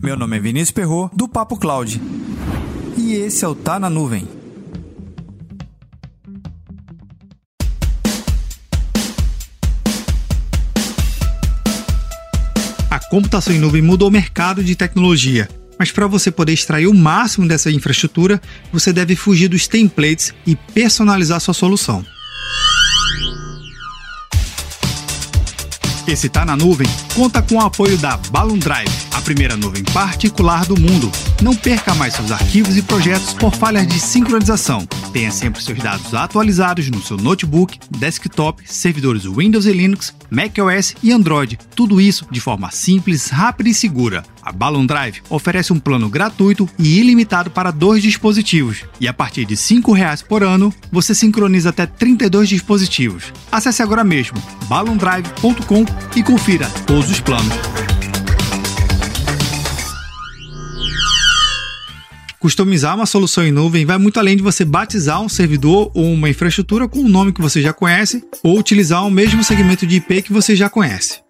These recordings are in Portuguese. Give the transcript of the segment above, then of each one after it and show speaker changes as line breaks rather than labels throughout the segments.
Meu nome é Vinícius Perro do Papo Cloud. E esse é o Tá na Nuvem.
A computação em nuvem mudou o mercado de tecnologia. Mas para você poder extrair o máximo dessa infraestrutura, você deve fugir dos templates e personalizar sua solução. Esse Tá na Nuvem conta com o apoio da Balloon Drive, primeira nuvem particular do mundo. Não perca mais seus arquivos e projetos por falhas de sincronização. Tenha sempre seus dados atualizados no seu notebook, desktop, servidores Windows e Linux, macOS e Android. Tudo isso de forma simples, rápida e segura. A Balloon Drive oferece um plano gratuito e ilimitado para dois dispositivos, e a partir de R$ 5,00 por ano, você sincroniza até 32 dispositivos. Acesse agora mesmo balloondrive.com e confira todos os planos. Customizar uma solução em nuvem vai muito além de você batizar um servidor ou uma infraestrutura com um nome que você já conhece ou utilizar o mesmo segmento de IP que você já conhece.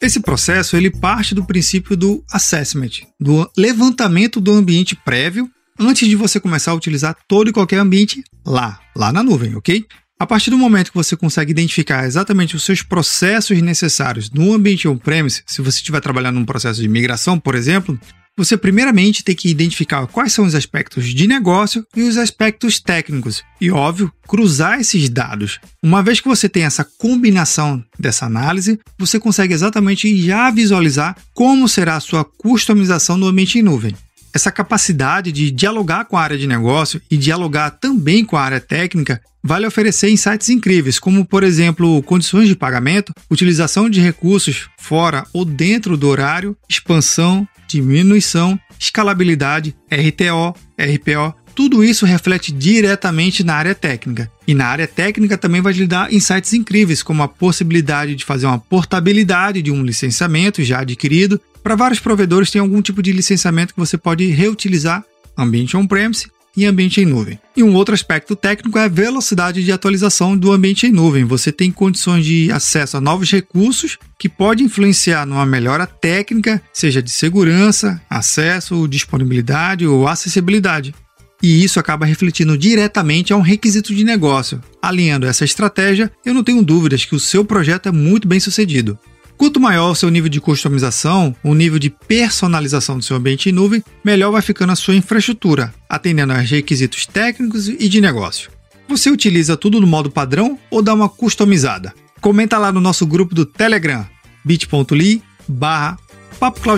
Esse processo ele parte do princípio do assessment, do levantamento do ambiente prévio antes de você começar a utilizar todo e qualquer ambiente lá, lá na nuvem, ok? A partir do momento que você consegue identificar exatamente os seus processos necessários no ambiente on-premise, se você estiver trabalhando num processo de migração, por exemplo, você primeiramente tem que identificar quais são os aspectos de negócio e os aspectos técnicos e, óbvio, cruzar esses dados. Uma vez que você tem essa combinação dessa análise, você consegue exatamente já visualizar como será a sua customização no ambiente em nuvem. Essa capacidade de dialogar com a área de negócio e dialogar também com a área técnica vale oferecer insights incríveis, como, por exemplo, condições de pagamento, utilização de recursos fora ou dentro do horário, expansão, diminuição, escalabilidade, RTO, RPO, tudo isso reflete diretamente na área técnica. E na área técnica também vai lhe dar insights incríveis, como a possibilidade de fazer uma portabilidade de um licenciamento já adquirido. Para vários provedores, tem algum tipo de licenciamento que você pode reutilizar ambiente on-premise e ambiente em nuvem. E um outro aspecto técnico é a velocidade de atualização do ambiente em nuvem. Você tem condições de acesso a novos recursos que pode influenciar numa melhora técnica, seja de segurança, acesso, disponibilidade ou acessibilidade. E isso acaba refletindo diretamente a um requisito de negócio. Alinhando essa estratégia, eu não tenho dúvidas que o seu projeto é muito bem sucedido. Quanto maior o seu nível de customização, o nível de personalização do seu ambiente em nuvem, melhor vai ficando a sua infraestrutura, atendendo aos requisitos técnicos e de negócio. Você utiliza tudo no modo padrão ou dá uma customizada? Comenta lá no nosso grupo do Telegram, bit.ly barra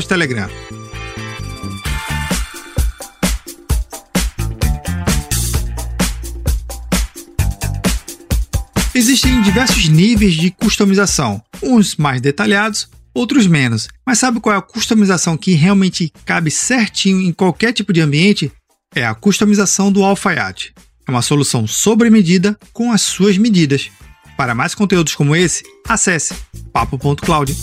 Telegram. Existem diversos níveis de customização, uns mais detalhados, outros menos. Mas sabe qual é a customização que realmente cabe certinho em qualquer tipo de ambiente? É a customização do alfaiate. É uma solução sobre medida com as suas medidas. Para mais conteúdos como esse, acesse papo.cloud.